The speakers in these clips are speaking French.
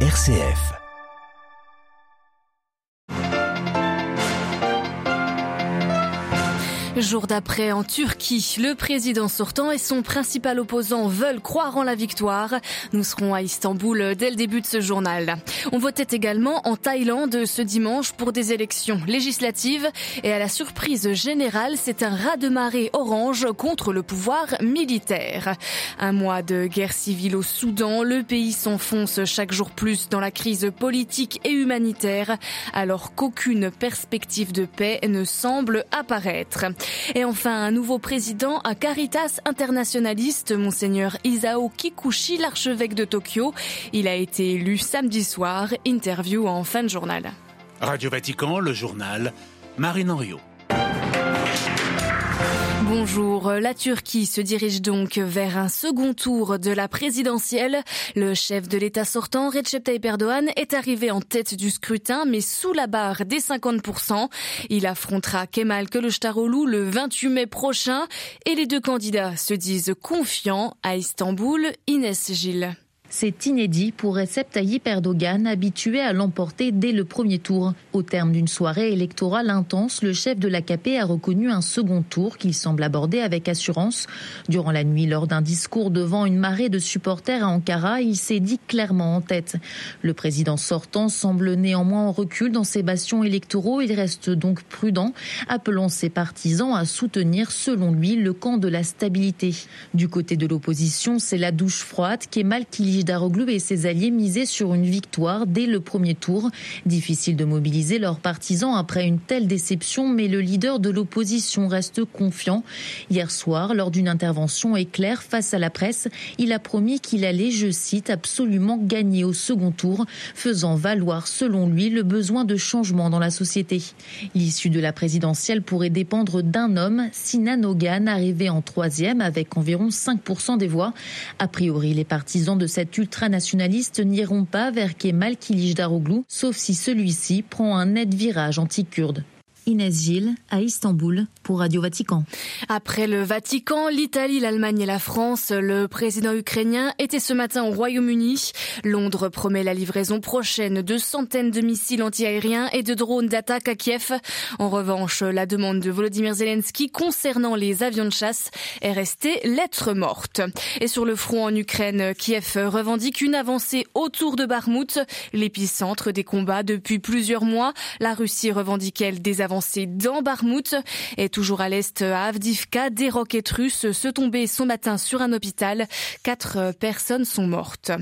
RCF. Jour d'après en Turquie, le président sortant et son principal opposant veulent croire en la victoire. Nous serons à Istanbul dès le début de ce journal. On votait également en Thaïlande ce dimanche pour des élections législatives et à la surprise générale, c'est un raz-de-marée orange contre le pouvoir militaire. Un mois de guerre civile au Soudan, le pays s'enfonce chaque jour plus dans la crise politique et humanitaire alors qu'aucune perspective de paix ne semble apparaître. Et enfin, un nouveau président, un Caritas internationaliste, Monseigneur Isao Kikuchi, l'archevêque de Tokyo. Il a été élu samedi soir. Interview en fin de journal. Radio Vatican, le journal, Marine Henriot. Bonjour. La Turquie se dirige donc vers un second tour de la présidentielle. Le chef de l'État sortant, Recep Tayyip Erdogan, est arrivé en tête du scrutin, mais sous la barre des 50%. Il affrontera Kemal Kılıçdaroğlu le 28 mai prochain et les deux candidats se disent confiants à Istanbul. Inès Gilles. C'est inédit pour Recep Tayyip Erdogan, habitué à l'emporter dès le premier tour. Au terme d'une soirée électorale intense, le chef de l'AKP a reconnu un second tour qu'il semble aborder avec assurance. Durant la nuit, lors d'un discours devant une marée de supporters à Ankara, il s'est dit clairement en tête. Le président sortant semble néanmoins en recul dans ses bastions électoraux. Il reste donc prudent, appelant ses partisans à soutenir, selon lui, le camp de la stabilité. Du côté de l'opposition, c'est la douche froide qui est mal qu'il Daroglu et ses alliés misaient sur une victoire dès le premier tour. Difficile de mobiliser leurs partisans après une telle déception, mais le leader de l'opposition reste confiant. Hier soir, lors d'une intervention éclair face à la presse, il a promis qu'il allait, je cite, absolument gagner au second tour, faisant valoir, selon lui, le besoin de changement dans la société. L'issue de la présidentielle pourrait dépendre d'un homme, Sinan Ogan, arrivé en troisième avec environ 5% des voix. A priori, les partisans de cette ultranationalistes n'iront pas vers Kemal Kilicdaroglu, sauf si celui-ci prend un net virage anti-kurde. Inès Gilles à Istanbul pour Radio Vatican. Après le Vatican, l'Italie, l'Allemagne et la France, le président ukrainien était ce matin au Royaume-Uni. Londres promet la livraison prochaine de centaines de missiles antiaériens et de drones d'attaque à Kiev. En revanche, la demande de Volodymyr Zelensky concernant les avions de chasse est restée lettre morte. Et sur le front en Ukraine, Kiev revendique une avancée autour de Barmout, l'épicentre des combats depuis plusieurs mois. La Russie revendique elle des avancées c'est dans Barmout. Et toujours à l'est, à Avdivka, des roquettes russes se tombaient ce matin sur un hôpital. Quatre personnes sont mortes.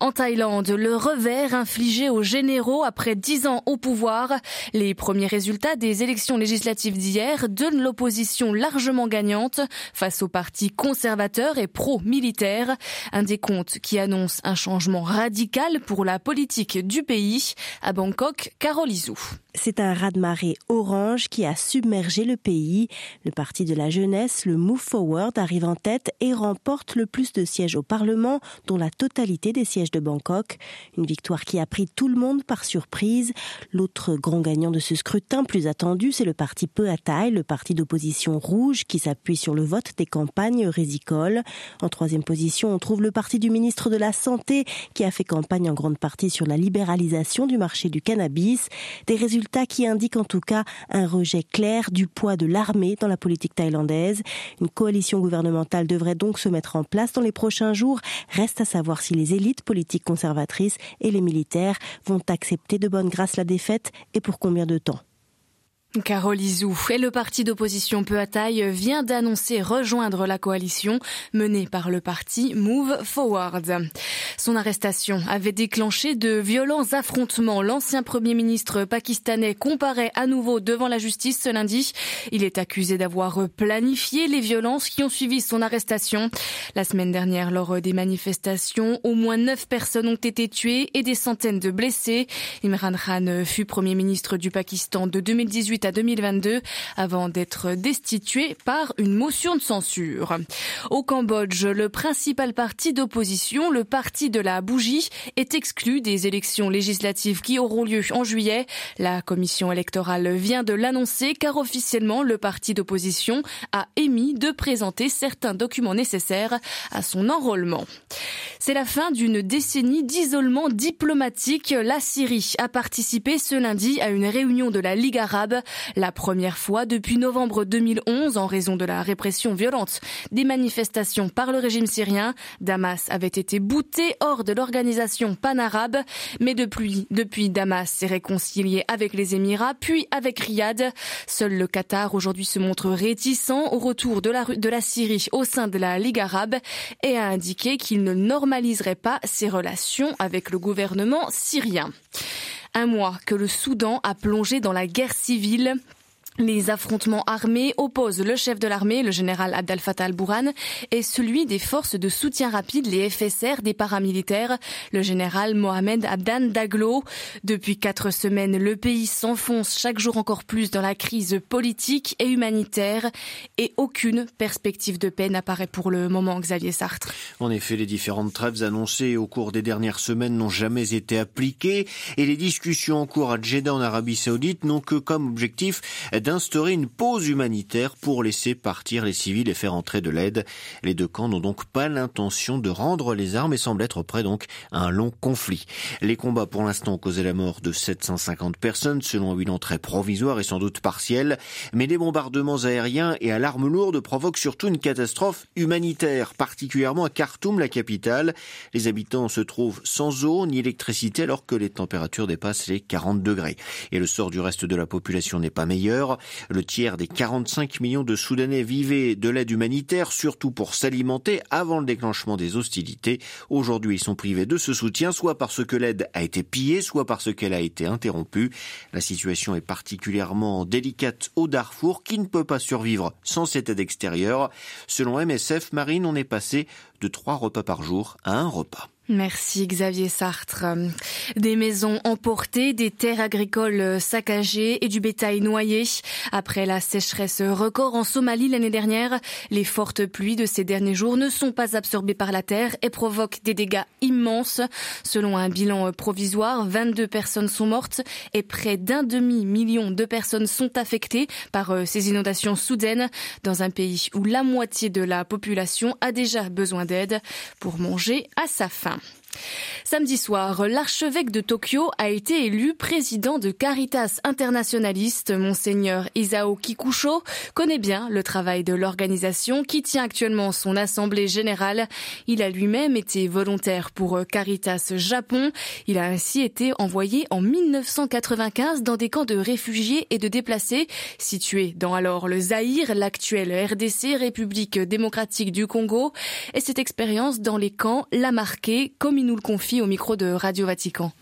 En Thaïlande, le revers infligé aux généraux après dix ans au pouvoir. Les premiers résultats des élections législatives d'hier donnent l'opposition largement gagnante face au parti conservateur et pro-militaire. Un décompte qui annonce un changement radical pour la politique du pays. À Bangkok, Carole Izou. C'est un raz-de-marée orange qui a submergé le pays. Le parti de la jeunesse, le Move Forward, arrive en tête et remporte le plus de sièges au Parlement, dont la totalité des sièges de Bangkok. Une victoire qui a pris tout le monde par surprise. L'autre grand gagnant de ce scrutin, plus attendu, c'est le parti Peu à taille, le parti d'opposition rouge qui s'appuie sur le vote des campagnes résicoles. En troisième position, on trouve le parti du ministre de la Santé qui a fait campagne en grande partie sur la libéralisation du marché du cannabis. Des résultats résultat qui indique en tout cas un rejet clair du poids de l'armée dans la politique thaïlandaise. Une coalition gouvernementale devrait donc se mettre en place dans les prochains jours. Reste à savoir si les élites politiques conservatrices et les militaires vont accepter de bonne grâce la défaite et pour combien de temps. Carole Izou et le parti d'opposition Peu à taille vient d'annoncer rejoindre la coalition menée par le parti Move Forward. Son arrestation avait déclenché de violents affrontements. L'ancien premier ministre pakistanais comparaît à nouveau devant la justice ce lundi. Il est accusé d'avoir planifié les violences qui ont suivi son arrestation. La semaine dernière, lors des manifestations, au moins neuf personnes ont été tuées et des centaines de blessés. Imran Khan fut premier ministre du Pakistan de 2018 2018 à 2022 avant d'être destitué par une motion de censure. Au Cambodge, le principal parti d'opposition, le parti de la bougie, est exclu des élections législatives qui auront lieu en juillet. La commission électorale vient de l'annoncer car officiellement le parti d'opposition a émis de présenter certains documents nécessaires à son enrôlement. C'est la fin d'une décennie d'isolement diplomatique. La Syrie a participé ce lundi à une réunion de la Ligue arabe, la première fois depuis novembre 2011 en raison de la répression violente des manifestations par le régime syrien. Damas avait été bouté hors de l'organisation pan-arabe, mais depuis, depuis Damas s'est réconcilié avec les Émirats, puis avec Riyad. Seul le Qatar aujourd'hui se montre réticent au retour de la, de la Syrie au sein de la Ligue arabe et a indiqué qu'il ne normaliserait pas ses relations avec le gouvernement syrien. Un mois que le Soudan a plongé dans la guerre civile. Les affrontements armés opposent le chef de l'armée, le général Abdel Fattah al-Bourhan, et celui des forces de soutien rapide, les FSR des paramilitaires, le général Mohamed Abdan Daglo. Depuis quatre semaines, le pays s'enfonce chaque jour encore plus dans la crise politique et humanitaire, et aucune perspective de paix n'apparaît pour le moment, Xavier Sartre. En effet, les différentes trêves annoncées au cours des dernières semaines n'ont jamais été appliquées, et les discussions en cours à Jeddah en Arabie Saoudite n'ont que comme objectif d'instaurer une pause humanitaire pour laisser partir les civils et faire entrer de l'aide. Les deux camps n'ont donc pas l'intention de rendre les armes et semblent être prêts donc à un long conflit. Les combats pour l'instant ont causé la mort de 750 personnes selon un bilan très provisoire et sans doute partiel, mais les bombardements aériens et à l'arme lourde provoquent surtout une catastrophe humanitaire, particulièrement à Khartoum, la capitale. Les habitants se trouvent sans eau ni électricité alors que les températures dépassent les 40 degrés. Et le sort du reste de la population n'est pas meilleur. Le tiers des 45 millions de Soudanais vivaient de l'aide humanitaire, surtout pour s'alimenter avant le déclenchement des hostilités. Aujourd'hui, ils sont privés de ce soutien, soit parce que l'aide a été pillée, soit parce qu'elle a été interrompue. La situation est particulièrement délicate au Darfour, qui ne peut pas survivre sans cette aide extérieure. Selon MSF Marine, on est passé de trois repas par jour à un repas. Merci Xavier Sartre. Des maisons emportées, des terres agricoles saccagées et du bétail noyé. Après la sécheresse record en Somalie l'année dernière, les fortes pluies de ces derniers jours ne sont pas absorbées par la terre et provoquent des dégâts immenses. Selon un bilan provisoire, 22 personnes sont mortes et près d'un demi-million de personnes sont affectées par euh, ces inondations soudaines dans un pays où la moitié de la population a déjà besoin d'aide pour manger à sa faim. Samedi soir, l'archevêque de Tokyo a été élu président de Caritas Internationaliste. Monseigneur Isao Kikusho connaît bien le travail de l'organisation qui tient actuellement son assemblée générale. Il a lui-même été volontaire pour Caritas Japon. Il a ainsi été envoyé en 1995 dans des camps de réfugiés et de déplacés situés dans alors le Zaïre, l'actuelle RDC, République démocratique du Congo. Et cette expérience dans les camps l'a marqué comme il nous le confie au micro de Radio Vatican.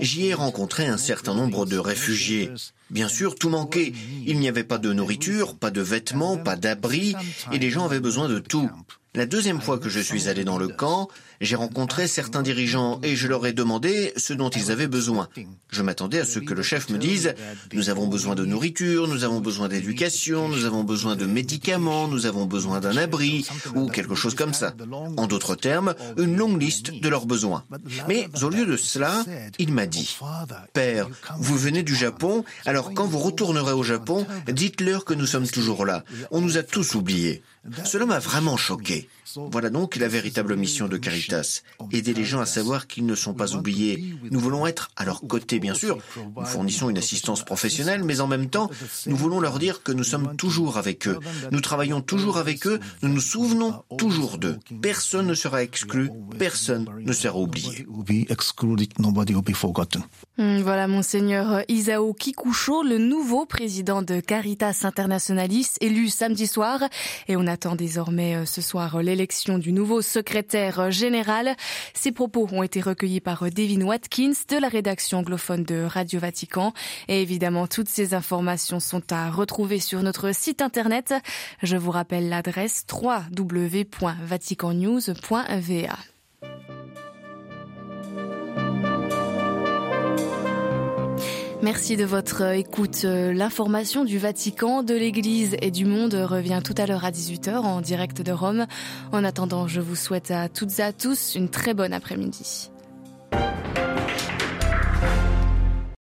J'y ai rencontré un certain nombre de réfugiés. Bien sûr, tout manquait. Il n'y avait pas de nourriture, pas de vêtements, pas d'abri, et les gens avaient besoin de tout. La deuxième fois que je suis allé dans le camp, j'ai rencontré certains dirigeants et je leur ai demandé ce dont ils avaient besoin. Je m'attendais à ce que le chef me dise nous avons besoin de nourriture, nous avons besoin d'éducation, nous avons besoin de médicaments, nous avons besoin d'un abri ou quelque chose comme ça. En d'autres termes, une longue liste de leurs besoins. Mais au lieu de cela, il m'a dit Père, vous venez du Japon, quand vous retournerez au Japon, dites-leur que nous sommes toujours là. On nous a tous oubliés. Cela m'a vraiment choqué. Voilà donc la véritable mission de Caritas, aider les gens à savoir qu'ils ne sont pas oubliés. Nous voulons être à leur côté, bien sûr. Nous fournissons une assistance professionnelle, mais en même temps, nous voulons leur dire que nous sommes toujours avec eux. Nous travaillons toujours avec eux, nous nous souvenons toujours d'eux. Personne ne sera exclu, personne ne sera oublié. Hmm, voilà, monseigneur Isao Kikusho, le nouveau président de Caritas Internationalis, élu samedi soir. Attend désormais euh, ce soir l'élection du nouveau secrétaire général. Ces propos ont été recueillis par Devin Watkins de la rédaction anglophone de Radio Vatican. Et évidemment, toutes ces informations sont à retrouver sur notre site internet. Je vous rappelle l'adresse www.vaticannews.va. Merci de votre écoute. L'information du Vatican, de l'Église et du monde revient tout à l'heure à 18h en direct de Rome. En attendant, je vous souhaite à toutes et à tous une très bonne après-midi.